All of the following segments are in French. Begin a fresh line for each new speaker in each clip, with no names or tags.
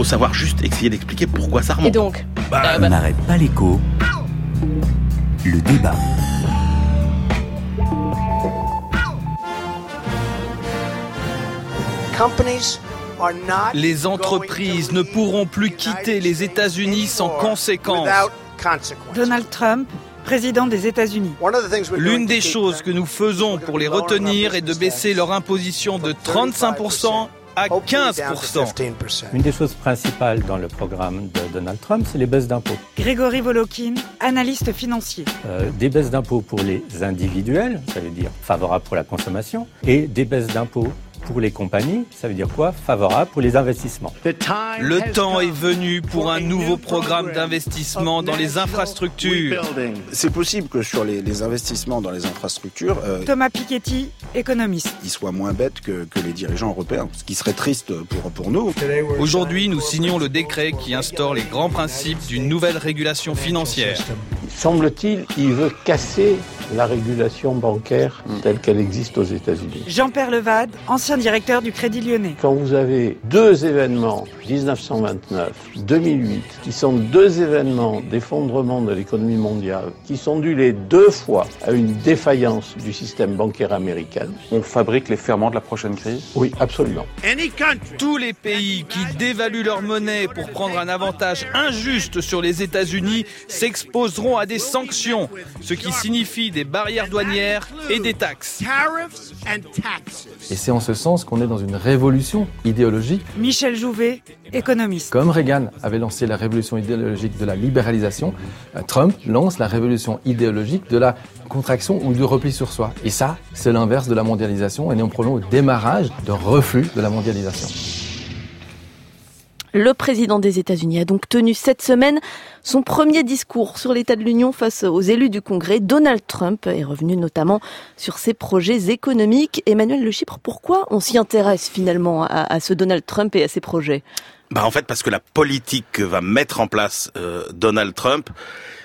faut savoir juste essayer d'expliquer pourquoi ça remonte.
Et donc
Bah,
On n'arrête pas l'écho. Le débat.
Les entreprises ne pourront plus quitter les États-Unis sans conséquence.
Donald Trump, président des États-Unis.
L'une des choses que nous faisons pour les retenir est de baisser leur imposition de 35% à 15%.
Une des choses principales dans le programme de Donald Trump, c'est les baisses d'impôts.
Grégory Volokin, analyste financier.
Euh, des baisses d'impôts pour les individuels, ça veut dire favorable pour la consommation, et des baisses d'impôts pour les compagnies, ça veut dire quoi Favorable pour les investissements.
Le temps est venu pour un nouveau programme d'investissement dans les infrastructures.
C'est possible que sur les, les investissements dans les infrastructures, euh,
Thomas Piketty, économiste.
ils soient moins bêtes que, que les dirigeants européens, ce qui serait triste pour, pour nous.
Aujourd'hui, nous signons le décret qui instaure les grands principes d'une nouvelle régulation financière.
Semble-t-il, il veut casser la régulation bancaire telle qu'elle existe aux États-Unis.
Jean-Pierre Levade, ancien directeur du Crédit Lyonnais.
Quand vous avez deux événements, 1929, 2008, qui sont deux événements d'effondrement de l'économie mondiale, qui sont dus les deux fois à une défaillance du système bancaire américain.
On fabrique les ferments de la prochaine crise?
Oui, absolument.
Tous les pays qui dévaluent leur monnaie pour prendre un avantage injuste sur les États-Unis s'exposeront à des sanctions, ce qui signifie des barrières douanières et des taxes.
Et c'est en ce sens qu'on est dans une révolution idéologique.
Michel Jouvet, économiste.
Comme Reagan avait lancé la révolution idéologique de la libéralisation, euh, Trump lance la révolution idéologique de la contraction ou du repli sur soi. Et ça, c'est l'inverse de la mondialisation et nous prenons au démarrage d'un reflux de la mondialisation.
Le président des États-Unis a donc tenu cette semaine son premier discours sur l'état de l'Union face aux élus du Congrès. Donald Trump est revenu notamment sur ses projets économiques. Emmanuel Le Chypre, pourquoi on s'y intéresse finalement à, ce Donald Trump et à ses projets?
Bah en fait parce que la politique que va mettre en place euh, Donald Trump,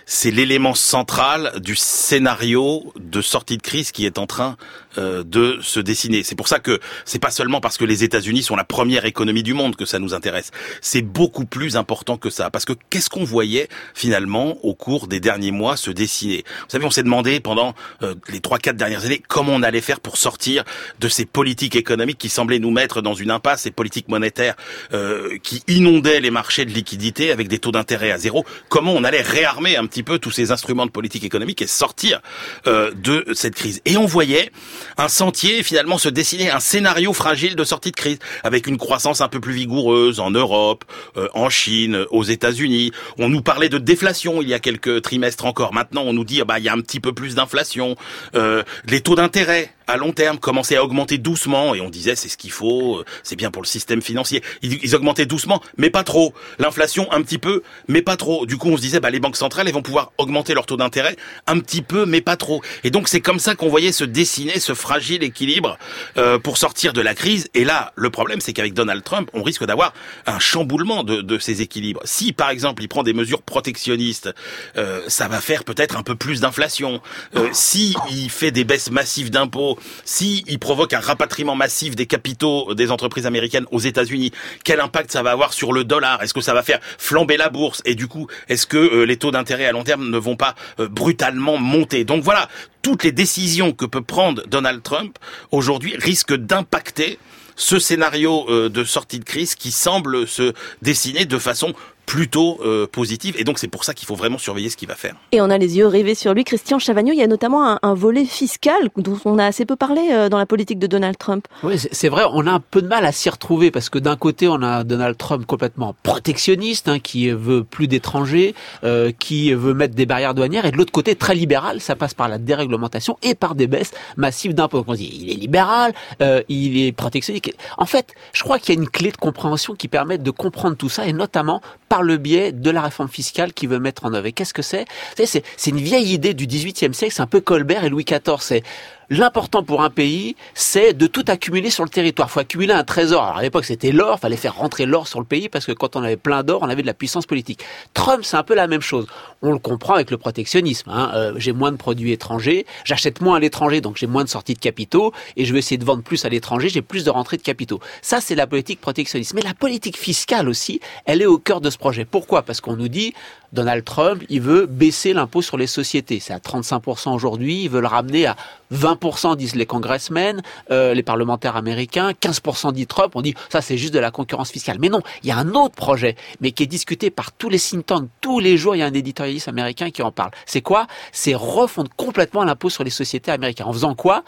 c'est l'élément central du scénario de sortie de crise qui est en train euh, de se dessiner. C'est pour ça que c'est pas seulement parce que les États-Unis sont la première économie du monde que ça nous intéresse. C'est beaucoup plus important que ça. Parce que qu'est-ce qu'on voyait finalement au cours des derniers mois se dessiner? Vous savez, on s'est demandé pendant euh, les trois quatre dernières années comment on allait faire pour sortir de ces politiques économiques qui semblaient nous mettre dans une impasse, ces politiques monétaires euh, qui inondaient les marchés de liquidités avec des taux d'intérêt à zéro. Comment on allait réarmer un petit peu tous ces instruments de politique économique et sortir euh, de cette crise. Et on voyait un sentier finalement se dessiner, un scénario fragile de sortie de crise, avec une croissance un peu plus vigoureuse en Europe, euh, en Chine, aux États-Unis. On nous parlait de déflation il y a quelques trimestres encore. Maintenant, on nous dit ah bah il y a un petit peu plus d'inflation. Euh, les taux d'intérêt à long terme commençaient à augmenter doucement et on disait c'est ce qu'il faut, euh, c'est bien pour le système financier. Ils, ils augmentaient doucement, mais pas trop. L'inflation un petit peu, mais pas trop. Du coup, on se disait bah les banques centrales elles vont pouvoir augmenter leur taux d'intérêt un petit peu, mais pas trop. Et donc c'est comme ça qu'on voyait se dessiner ce fragile équilibre euh, pour sortir de la crise. Et là, le problème c'est qu'avec Donald Trump, on risque d'avoir un chamboulement de, de ces équilibres. Si par exemple il prend des mesures protectionnistes, euh, ça va faire peut-être un peu plus d'inflation. Euh, si il fait des baisses massives d'impôts, si il provoque un rapatriement massif des capitaux des entreprises américaines aux États-Unis, quel impact ça va avoir sur le dollar? Est-ce que ça va faire flamber la bourse? Et du coup, est-ce que euh, les taux d'intérêt à long terme ne vont pas euh, brutalement monter? Donc voilà, toutes les décisions que peut prendre Donald Trump aujourd'hui risquent d'impacter ce scénario euh, de sortie de crise qui semble se dessiner de façon plutôt euh, positive et donc c'est pour ça qu'il faut vraiment surveiller ce qu'il va faire.
Et on a les yeux rivés sur lui. Christian Chavagneux, il y a notamment un, un volet fiscal dont on a assez peu parlé euh, dans la politique de Donald Trump.
Oui, c'est- vrai, on a un peu de mal à s'y retrouver parce que d'un côté, on a Donald Trump complètement protectionniste, hein, qui veut plus d'étrangers, euh, qui veut mettre des barrières douanières, et de l'autre côté, très libéral, ça passe par la déréglementation et par des baisses massives d'impôts. Donc On se dit, il est libéral, euh, il est protectionniste. En fait, je crois qu'il y a une clé de compréhension qui permet de comprendre tout ça, et notamment par le biais de la réforme fiscale qu'il veut mettre en œuvre. Et qu'est-ce que C'est? C'est une vieille idée du XVIIIe siècle, c'est un peu Colbert et Louis XIV. C'est L'important pour un pays, c'est de tout accumuler sur le territoire. Il faut accumuler un trésor. Alors à l'époque, c'était l'or. fallait faire rentrer l'or sur le pays parce que quand on avait plein d'or, on avait de la puissance politique. Trump, c'est un peu la même chose. On le comprend avec le protectionnisme. Hein. Euh, j'ai moins de produits étrangers, j'achète moins à l'étranger, donc j'ai moins de sorties de capitaux, et je vais essayer de vendre plus à l'étranger, j'ai plus de rentrées de capitaux. Ça, c'est la politique protectionniste. Mais la politique fiscale aussi, elle est au cœur de ce projet. Pourquoi? Parce qu'on nous dit, Donald Trump, il veut baisser l'impôt sur les sociétés. C'est à 35% aujourd'hui, il veut le ramener à 20% disent les congressmen, euh, les parlementaires américains, 15% dit Trump. On dit ça c'est juste de la concurrence fiscale. Mais non, il y a un autre projet, mais qui est discuté par tous les think tanks. Tous les jours, il y a un éditorialiste américain qui en parle. C'est quoi? C'est refondre complètement l'impôt sur les sociétés américaines. En faisant quoi?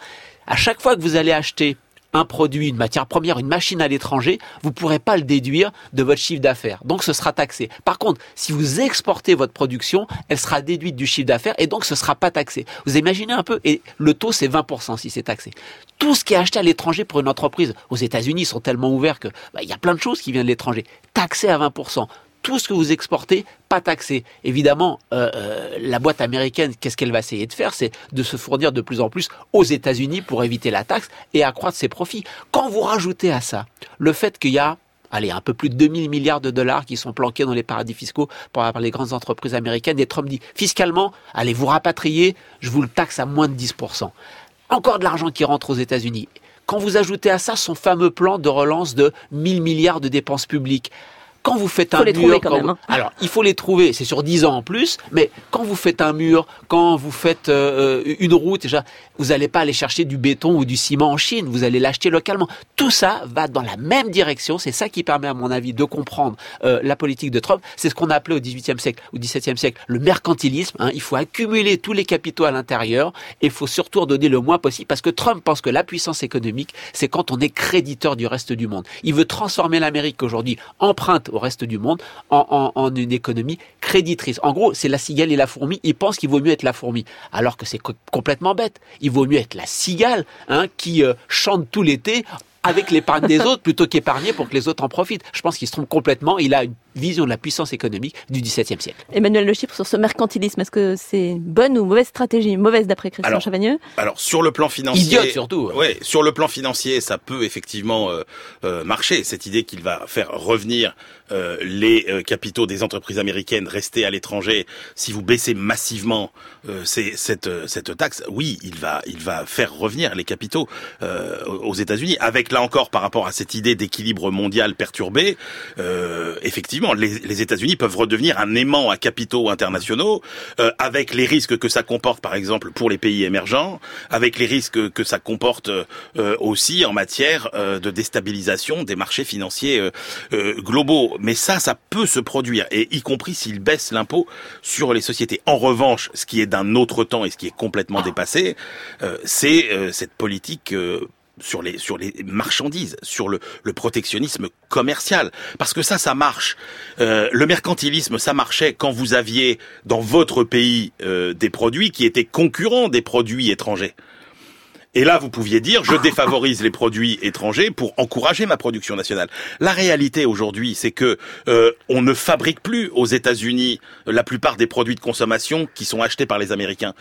À chaque fois que vous allez acheter un produit, une matière première, une machine à l'étranger, vous ne pourrez pas le déduire de votre chiffre d'affaires. Donc ce sera taxé. Par contre, si vous exportez votre production, elle sera déduite du chiffre d'affaires et donc ce ne sera pas taxé. Vous imaginez un peu? Et le taux, c'est 20% si c'est taxé. Tout ce qui est acheté à l'étranger pour une entreprise, aux États-Unis, sont tellement ouverts que bah, il y a plein de choses qui viennent de l'étranger. Taxé à 20% tout ce que vous exportez, pas taxé. Évidemment, euh, euh, la boîte américaine, qu'est-ce qu'elle va essayer de faire C'est de se fournir de plus en plus aux États-Unis pour éviter la taxe et accroître ses profits. Quand vous rajoutez à ça le fait qu'il y a allez, un peu plus de 2000 milliards de dollars qui sont planqués dans les paradis fiscaux par les grandes entreprises américaines. Et Trump dit, fiscalement, allez, vous rapatrier, je vous le taxe à moins de 10%. Encore de l'argent qui rentre aux États-Unis. Quand vous ajoutez à ça son fameux plan de relance de 1000 milliards de dépenses publiques, quand vous faites un mur,
hein.
alors il faut les trouver, c'est sur 10 ans en plus, mais quand vous faites un mur, quand vous faites euh, une route, déjà, vous n'allez pas aller chercher du béton ou du ciment en Chine, vous allez l'acheter localement. Tout ça va dans la même direction, c'est ça qui permet à mon avis de comprendre euh, la politique de Trump. C'est ce qu'on a appelé au XVIIIe siècle, au XVIIe siècle, le mercantilisme. Hein. Il faut accumuler tous les capitaux à l'intérieur et il faut surtout en donner le moins possible parce que Trump pense que la puissance économique, c'est quand on est créditeur du reste du monde. Il veut transformer l'Amérique aujourd'hui empreinte au reste du monde en, une économie créditrice. En gros, c'est la cigale et la fourmi. Ils pensent qu'il vaut mieux être la fourmi, alors que c'est complètement bête. Il vaut mieux être la cigale hein, qui euh, chante tout l'été avec l'épargne des autres plutôt qu'épargner pour que les autres en profitent. Je pense qu'il se trompe complètement. Il a une vision de la puissance économique du XVIIe siècle.
Emmanuel Le Chypre, sur ce mercantilisme, est-ce que c'est bonne ou mauvaise stratégie Mauvaise d'après Christian Chavagneux?
Alors, sur le plan financier...
Idiote surtout.
Ouais, sur le plan financier, ça peut effectivement euh, euh, marcher. Cette idée qu'il va faire revenir euh, les capitaux des entreprises américaines restés à l'étranger, si vous baissez massivement cette, cette taxe, oui, il va, il va faire revenir les capitaux aux États-Unis. Avec, là encore, par rapport à cette idée d'équilibre mondial perturbé, effectivement, les, États-Unis peuvent redevenir un aimant à capitaux internationaux, euh, avec les risques que ça comporte, par exemple, pour les pays émergents, avec les risques que ça comporte euh, aussi en matière euh, de déstabilisation des marchés financiers globaux. Mais ça, ça peut se produire, et y compris s'ils baissent l'impôt sur les sociétés. En revanche, ce qui est d'un autre temps et ce qui est complètement dépassé, c'est cette politique sur les sur les marchandises, sur le, protectionnisme commercial, parce que ça, ça marche. Euh, le mercantilisme, ça marchait quand vous aviez dans votre pays euh, des produits qui étaient concurrents des produits étrangers. Et là, vous pouviez dire, je défavorise les produits étrangers pour encourager ma production nationale. La réalité aujourd'hui, c'est que euh, on ne fabrique plus aux États-Unis la plupart des produits de consommation qui sont achetés par les Américains.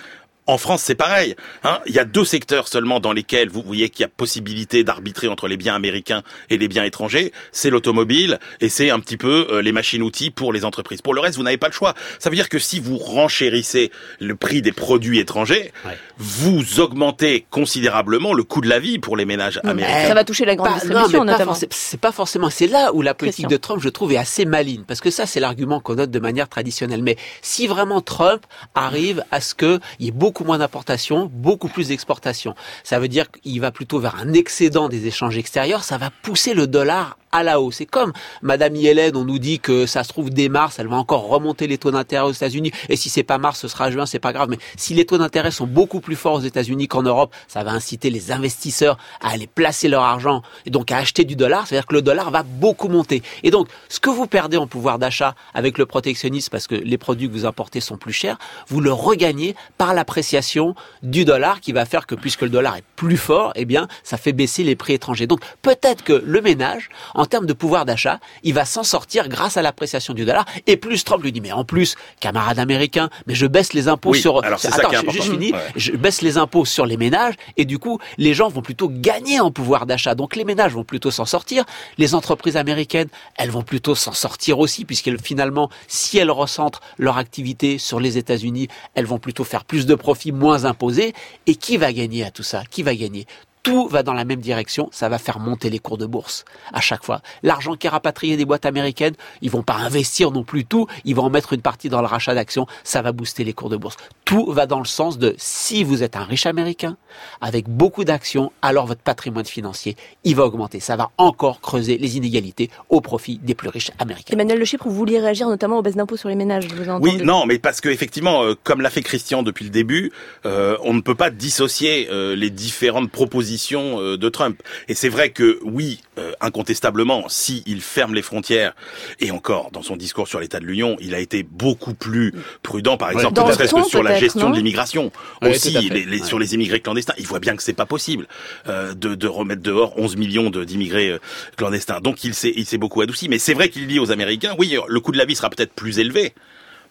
En France, c'est pareil. Hein. Il y a deux secteurs seulement dans lesquels vous voyez qu'il y a possibilité d'arbitrer entre les biens américains et les biens étrangers. C'est l'automobile et c'est un petit peu euh, les machines-outils pour les entreprises. Pour le reste, vous n'avez pas le choix. Ça veut dire que si vous renchérissez le prix des produits étrangers, vous augmentez considérablement le coût de la vie pour les ménages américains.
Ça va toucher la grande distribution, notamment.
C'est pas forcément. C'est là où la politique de Trump, je trouve, est assez maligne, parce que ça, c'est l'argument qu'on note de manière traditionnelle. Mais si vraiment Trump arrive à ce qu'il y ait beaucoup beaucoup moins d'importations, beaucoup plus d'exportations. Ça veut dire qu'il va plutôt vers un excédent des échanges extérieurs, ça va pousser le dollar à la hausse. C'est comme Madame Yellen, on nous dit que ça se trouve dès mars, elle va encore remonter les taux d'intérêt aux États-Unis. Et si c'est pas mars, ce sera juin, c'est pas grave. Mais si les taux d'intérêt sont beaucoup plus forts aux États-Unis qu'en Europe, ça va inciter les investisseurs à aller placer leur argent et donc à acheter du dollar. C'est-à-dire que le dollar va beaucoup monter. Et donc, ce que vous perdez en pouvoir d'achat avec le protectionnisme, parce que les produits que vous importez sont plus chers, vous le regagnez par l'appréciation du dollar qui va faire que puisque le dollar est plus fort, eh bien, ça fait baisser les prix étrangers. Donc, peut-être que le ménage, en en termes de pouvoir d'achat, il va s'en sortir grâce à l'appréciation du dollar. Et plus Trump lui dit, mais en plus, camarade américain, mais je baisse les impôts
Oui,
sur...
alors c'est ça
Attends, je-.
Ouais.
Je baisse les impôts sur les ménages et du coup, les gens vont plutôt gagner en pouvoir d'achat. Donc les ménages vont plutôt s'en sortir. Les entreprises américaines, elles vont plutôt s'en sortir aussi puisqu'elles finalement, si elles recentrent leur activité sur les États-Unis, elles vont plutôt faire plus de profits moins imposés. Et qui va gagner à tout ça? Qui va gagner? Tout va dans la même direction, ça va faire monter les cours de bourse à chaque fois. L'argent qui est rapatrié des boîtes américaines, ils vont pas investir non plus tout, ils vont en mettre une partie dans le rachat d'actions, ça va booster les cours de bourse. Tout va dans le sens de si vous êtes un riche américain avec beaucoup d'actions, alors votre patrimoine financier, il va augmenter. Ça va encore creuser les inégalités au profit des plus riches américains.
Emmanuel Le Chypre, vous vouliez réagir notamment aux baisses d'impôts sur les ménages, je vous ai entendu.
Oui, non, mais parce que effectivement, euh, comme l'a fait Christian depuis le début, euh, on ne peut pas dissocier euh, les différentes propositions euh, de Trump. Et c'est vrai que oui, euh, incontestablement, si il ferme les frontières, et encore dans son discours sur l'état de l'Union, il a été beaucoup plus prudent, par exemple, ne serait-ce que sur la gestion de l'immigration.
Oui,
Aussi, les- les-
Ouais.
sur les immigrés clandestins, il voit bien que c'est pas possible euh, de, de remettre dehors 11 millions d'immigrés euh, clandestins. Donc il s'est il s'est beaucoup adouci. Mais c'est vrai qu'il dit aux Américains, oui, le coût de la vie sera peut-être plus élevé,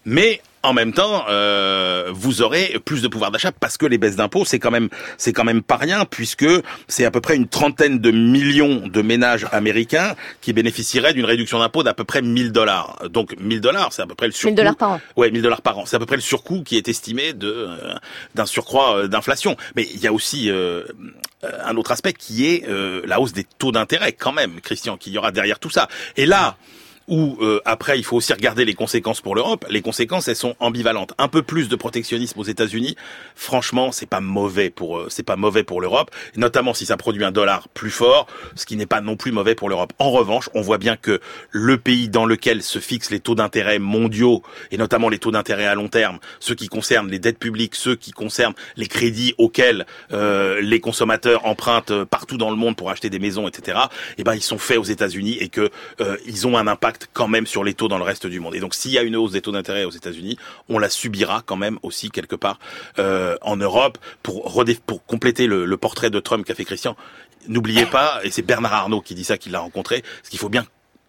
mais en même temps, euh, vous aurez plus de pouvoir d'achat parce que les baisses d'impôts, c'est quand même, c'est quand même pas rien puisque c'est à peu près une trentaine de millions de ménages américains qui bénéficieraient d'une réduction d'impôt d'à peu près 1000 dollars. Donc 1000 dollars, c'est à peu près le surcoût.
1000 dollars par an.
Ouais, 1000 dollars par an. C'est à peu près le surcoût qui est estimé de euh, d'un surcroît euh, d'inflation. Mais il y a aussi euh, euh, un autre aspect qui est euh, la hausse des taux d'intérêt quand même, Christian, qu'il y aura derrière tout ça. Et là où euh, après il faut aussi regarder les conséquences pour l'Europe. Les conséquences elles sont ambivalentes. Un peu plus de protectionnisme aux États-Unis, franchement, c'est pas mauvais pour euh, c'est pas mauvais pour l'Europe, notamment si ça produit un dollar plus fort, ce qui n'est pas non plus mauvais pour l'Europe. En revanche, on voit bien que le pays dans lequel se fixent les taux d'intérêt mondiaux et notamment les taux d'intérêt à long terme, ceux qui concernent les dettes publiques, ceux qui concernent les crédits auxquels euh, les consommateurs empruntent euh, partout dans le monde pour acheter des maisons, etc. Eh ben ils sont faits aux États-Unis et que euh, ils ont un impact quand même sur les taux dans le reste du monde. Et donc s'il y a une hausse des taux d'intérêt aux États-Unis, on la subira quand même aussi quelque part euh, en Europe pour compléter le, le portrait de Trump qu'a fait Christian. N'oubliez pas, et c'est Bernard Arnault qui dit ça, qui l'a rencontré, ce qu'il faut bien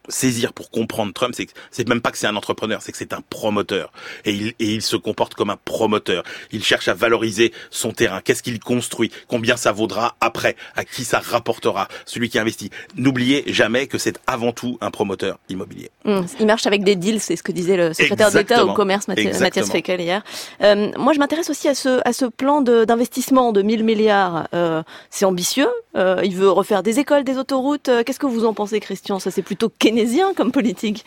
saisir pour comprendre Trump, c'est que c'est même pas que c'est un entrepreneur, c'est que c'est un promoteur. Et il, et il se comporte comme un promoteur. Il cherche à valoriser son terrain. Qu'est-ce qu'il construit? Combien ça vaudra après? À qui ça rapportera? Celui qui investit. N'oubliez jamais que c'est avant tout un promoteur immobilier.
Hum, il marche avec des deals, c'est ce que disait le secrétaire d'État au commerce, Mathias,
Exactement.
Mathias Fekel, hier. Euh, moi, je m'intéresse aussi à ce, à ce plan de- d'investissement de, 1000 milliards. Euh, c'est ambitieux. Euh, il veut refaire des écoles, des autoroutes. Euh, Qu'est-ce que vous en pensez, Christian? Ça, c'est plutôt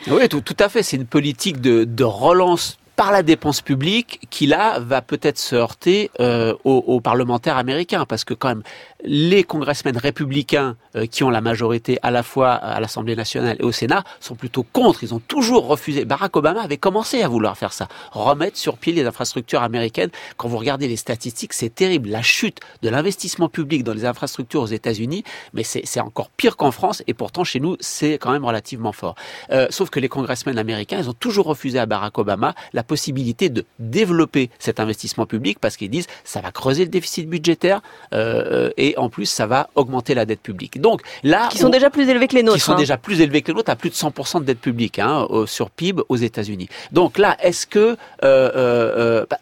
Oui, tout, à fait. C'est une politique de, de relance par la dépense publique qui là va peut-être se heurter euh, aux, aux parlementaires américains parce que quand même les congressmen républicains euh, qui ont la majorité à la fois à l'Assemblée nationale et au Sénat sont plutôt contre. Ils ont toujours refusé. Barack Obama avait commencé à vouloir faire ça, remettre sur pied les infrastructures américaines. Quand vous regardez les statistiques, c'est terrible. La chute de l'investissement public dans les infrastructures aux États-Unis, mais c'est encore pire qu'en France et pourtant chez nous c'est quand même relativement fort. Euh, sauf que les congressmen américains, ils ont toujours refusé à Barack Obama la possibilité de développer cet investissement public parce qu'ils disent ça va creuser le déficit budgétaire euh, et en plus ça va augmenter la dette publique. Donc là,
Qui sont
on-
déjà plus élevés que les nôtres.
qui sont
hein.
déjà plus élevés que les nôtres, à plus de 100% de dette publique hein, sur PIB aux États-Unis. Donc là, est-ce que euh, euh, euh, bah,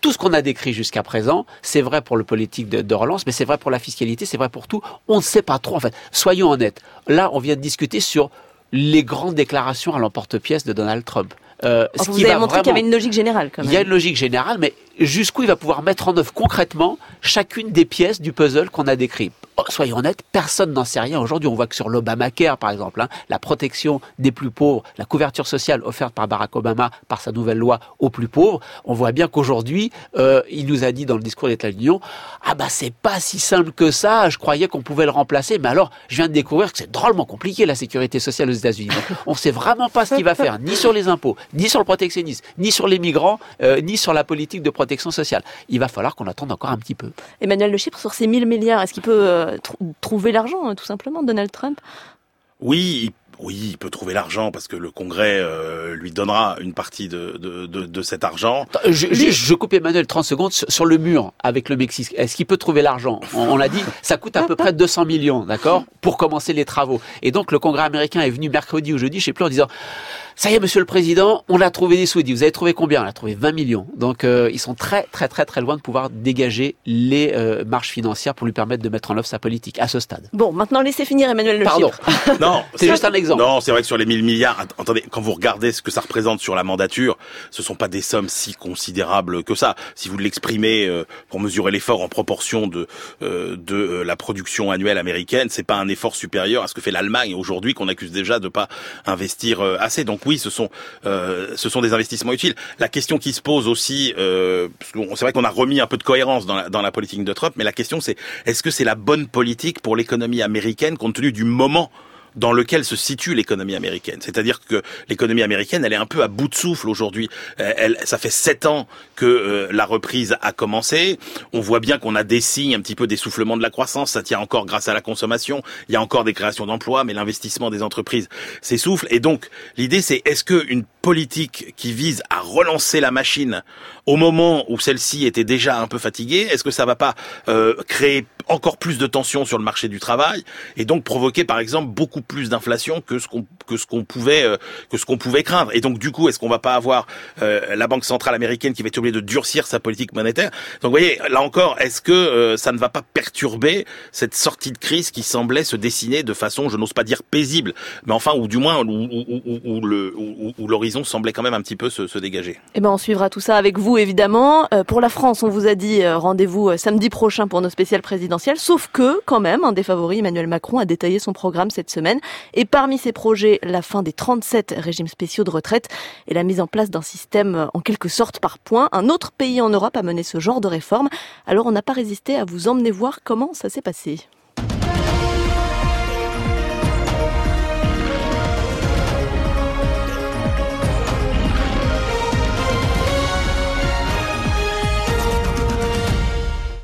tout ce qu'on a décrit jusqu'à présent, c'est vrai pour le politique de, de relance, mais c'est vrai pour la fiscalité, c'est vrai pour tout. On ne sait pas trop. En fait, soyons honnêtes. Là, on vient de discuter sur les grandes déclarations à l'emporte-pièce de Donald Trump. Euh, ce
Enfin,
qui
vous avez
va
montré qu'il y avait une logique générale, quand
il
même.
y a une logique générale, mais jusqu'où il va pouvoir mettre en œuvre concrètement chacune des pièces du puzzle qu'on a décrit Soyons honnêtes, personne n'en sait rien. Aujourd'hui, on voit que sur l'Obamacare, par exemple, hein, la protection des plus pauvres, la couverture sociale offerte par Barack Obama par sa nouvelle loi aux plus pauvres, on voit bien qu'aujourd'hui, euh, il nous a dit dans le discours d'État de l'Union, ah bah c'est pas si simple que ça, je croyais qu'on pouvait le remplacer, mais alors je viens de découvrir que c'est drôlement compliqué la sécurité sociale aux États-Unis. Donc, on sait vraiment pas ce qu'il va faire, ni sur les impôts, ni sur le protectionnisme, ni sur les migrants, euh, ni sur la politique de protection sociale. Il va falloir qu'on attende encore un petit peu.
Emmanuel Le Chypre, sur ces 1000 milliards, est-ce qu'il peut euh, tr- trouver l'argent, hein, tout simplement, Donald Trump
Oui, Oui, il peut trouver l'argent parce que le Congrès euh, lui donnera une partie de, de, de, de cet argent.
Je, je, je, coupe Emmanuel 30 secondes sur le mur avec le Mexique. Est-ce qu'il peut trouver l'argent? On, on l'a dit, ça coûte à peu près 200 millions, d'accord, pour commencer les travaux. Et donc le Congrès américain est venu mercredi ou jeudi, je sais plus, en disant ça y est, Monsieur le Président, on a trouvé des sous. Il dit, vous avez trouvé combien? On a trouvé 20 millions. Donc, euh, ils sont très, très, très, très loin de pouvoir dégager les euh, marges financières pour lui permettre de mettre en œuvre sa politique à ce stade.
Bon, maintenant, laissez finir Emmanuel Le
Pardon.
non,
c'est juste un exemple.
Non, c'est vrai que sur les 1000 milliards, attendez, quand vous regardez ce que ça représente sur la mandature, ce sont pas des sommes si considérables que ça. Si vous l'exprimez euh, pour mesurer l'effort en proportion de euh, de euh, la production annuelle américaine, c'est pas un effort supérieur à ce que fait l'Allemagne aujourd'hui qu'on accuse déjà de pas investir euh, assez. Donc oui, ce sont euh, ce sont des investissements utiles. La question qui se pose aussi, euh, c'est vrai qu'on a remis un peu de cohérence dans la, dans la politique de Trump, mais la question c'est est-ce que c'est la bonne politique pour l'économie américaine compte tenu du moment dans lequel se situe l'économie américaine. C'est-à-dire que l'économie américaine, elle est un peu à bout de souffle aujourd'hui. Elle, ça fait sept ans que euh, la reprise a commencé. On voit bien qu'on a des signes un petit peu d'essoufflement de la croissance. Ça tient encore grâce à la consommation. Il y a encore des créations d'emplois, mais l'investissement des entreprises s'essouffle. Et donc, l'idée, c'est est-ce qu'une politique qui vise à relancer la machine au moment où celle-ci était déjà un peu fatiguée, est-ce que ça va pas euh, créer encore plus de tensions sur le marché du travail et donc provoquer par exemple beaucoup plus d'inflation que ce qu'on que ce qu'on pouvait euh, que ce qu'on pouvait craindre. Et donc du coup est-ce qu'on va pas avoir euh, la banque centrale américaine qui va être obligée de durcir sa politique monétaire? Donc vous voyez là encore est-ce que euh, ça ne va pas perturber cette sortie de crise qui semblait se dessiner de façon je n'ose pas dire paisible mais enfin ou du moins où, où, où, où le où, l'horizon semblait quand même un petit peu se, se dégager?
Eh ben on suivra tout ça avec vous évidemment. Pour la France on vous a dit rendez-vous samedi prochain pour nos spéciales présidentielles. Sauf que, quand même, un des favoris, Emmanuel Macron, a détaillé son programme cette semaine. Et parmi ses projets, la fin des 37 régimes spéciaux de retraite et la mise en place d'un système en quelque sorte par points. Un autre pays en Europe a mené ce genre de réforme. Alors on n'a pas résisté à vous emmener voir comment ça s'est passé.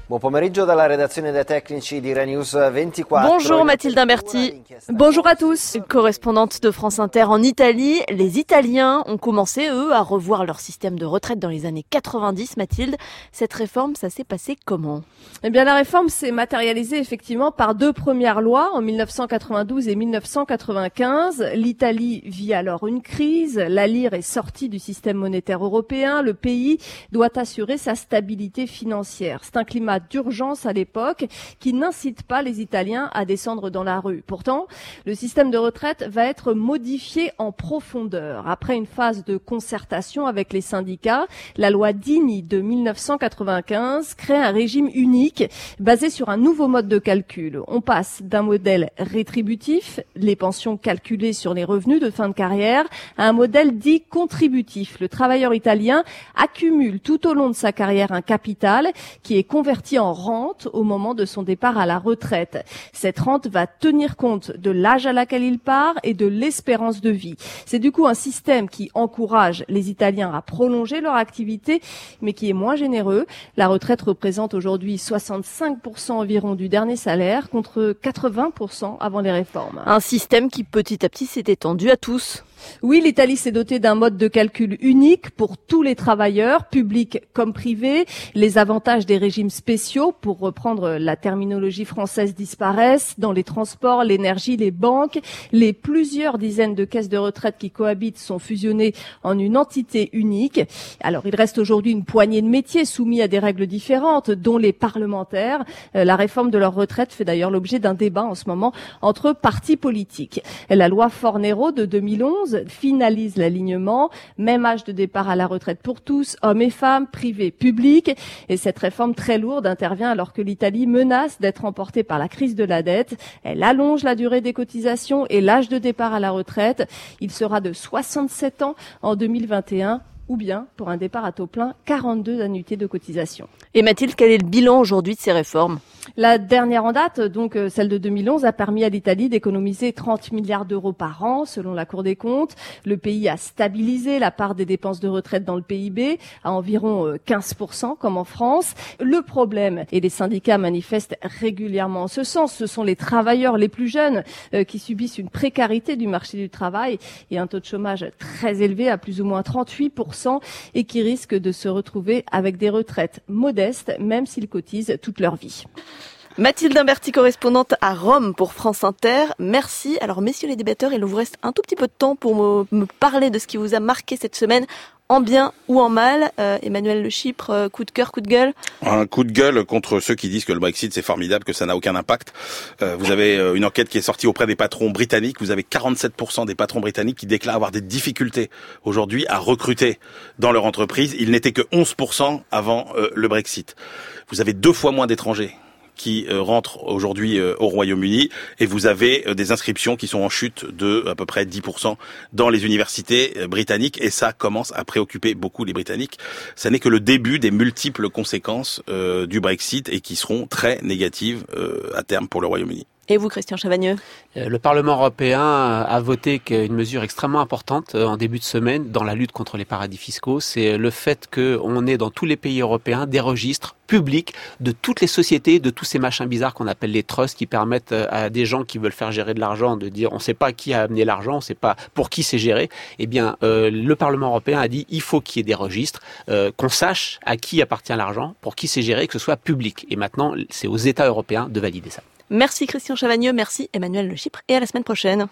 Buon pomeriggio dalla redazione dei tecnici di Renews 24.
Bonjour Mathilde Imberti.
Bonjour à tous.
Correspondante de France Inter en Italie, les Italiens ont commencé, eux, à revoir leur système de retraite dans les années 90. Mathilde, cette réforme, ça s'est passé comment?
Eh bien, la réforme s'est matérialisée effectivement par deux premières lois en 1992 et 1995. L'Italie vit alors une crise. La lire est sortie du système monétaire européen. Le pays doit assurer sa stabilité financière. C'est un climat d'urgence à l'époque qui n'incite pas les Italiens à descendre dans la rue. Pourtant, le système de retraite va être modifié en profondeur. Après une phase de concertation avec les syndicats, la loi Dini de 1995 crée un régime unique basé sur un nouveau mode de calcul. On passe d'un modèle rétributif, les pensions calculées sur les revenus de fin de carrière, à un modèle dit contributif. Le travailleur italien accumule tout au long de sa carrière un capital qui est converti en rente au moment de son départ à la retraite. Cette rente va tenir compte de l'âge à laquelle il part et de l'espérance de vie. C'est du coup un système qui encourage les Italiens à prolonger leur activité, mais qui est moins généreux. La retraite représente aujourd'hui 65% environ du dernier salaire contre 80% avant les réformes.
Un système qui petit à petit s'est étendu à tous.
Oui, l'Italie s'est dotée d'un mode de calcul unique pour tous les travailleurs, publics comme privés. Les avantages des régimes spéciaux, pour reprendre la terminologie française, disparaissent dans les transports, l'énergie, les banques. Les plusieurs dizaines de caisses de retraite qui cohabitent sont fusionnées en une entité unique. Alors, il reste aujourd'hui une poignée de métiers soumis à des règles différentes, dont les parlementaires. La réforme de leur retraite fait d'ailleurs l'objet d'un débat en ce moment entre partis politiques. La loi Fornero de 2011 finalise l'alignement, même âge de départ à la retraite pour tous, hommes et femmes, privés, publics. Et cette réforme très lourde intervient alors que l'Italie menace d'être emportée par la crise de la dette. Elle allonge la durée des cotisations et l'âge de départ à la retraite. Il sera de 67 ans en 2021 ou bien pour un départ à taux plein, 42 annuités de cotisation.
Et Mathilde, quel est le bilan aujourd'hui de ces réformes?
La dernière en date, donc euh, celle de 2011, a permis à l'Italie d'économiser 30 milliards d'euros par an, selon la Cour des comptes. Le pays a stabilisé la part des dépenses de retraite dans le PIB à environ 15%, euh, comme en France. Le problème, et les syndicats manifestent régulièrement en ce sens, ce sont les travailleurs les plus jeunes euh, qui subissent une précarité du marché du travail et un taux de chômage très élevé à plus ou moins 38% et qui risquent de se retrouver avec des retraites modestes, même s'ils cotisent toute leur vie.
Mathilde Imberti, correspondante à Rome pour France Inter. Merci. Alors, messieurs les débatteurs, il vous reste un tout petit peu de temps pour me, me parler de ce qui vous a marqué cette semaine en bien ou en mal. Euh, Emmanuel Le Chypre, euh, coup de cœur, coup de gueule
Un coup de gueule contre ceux qui disent que le Brexit c'est formidable, que ça n'a aucun impact. Euh, vous avez une enquête qui est sortie auprès des patrons britanniques. Vous avez 47% des patrons britanniques qui déclarent avoir des difficultés aujourd'hui à recruter dans leur entreprise. Il n'était que 11% avant le Brexit. Vous avez deux fois moins d'étrangers qui euh, rentrent aujourd'hui euh, au Royaume-Uni et vous avez euh, des inscriptions qui sont en chute de à peu près 10% dans les universités britanniques et ça commence à préoccuper beaucoup les Britanniques. Ça n'est que le début des multiples conséquences du Brexit et qui seront très négatives à terme pour le Royaume-Uni.
Et vous, Christian Chavagneux?
Euh, Le Parlement européen a voté une mesure extrêmement importante euh, en début de semaine dans la lutte contre les paradis fiscaux. C'est le fait qu'on ait dans tous les pays européens des registres publics de toutes les sociétés, de tous ces machins bizarres qu'on appelle les trusts, qui permettent euh, à des gens qui veulent faire gérer de l'argent de dire on ne sait pas qui a amené l'argent, on ne sait pas pour qui c'est géré. Eh bien, le Parlement européen a dit il faut qu'il y ait des registres, qu'on sache à qui appartient l'argent, pour qui c'est géré, que ce soit public. Et maintenant, c'est aux États européens de valider ça.
Merci Christian Chavagneux, merci Emmanuel Le Chypre et à la semaine prochaine.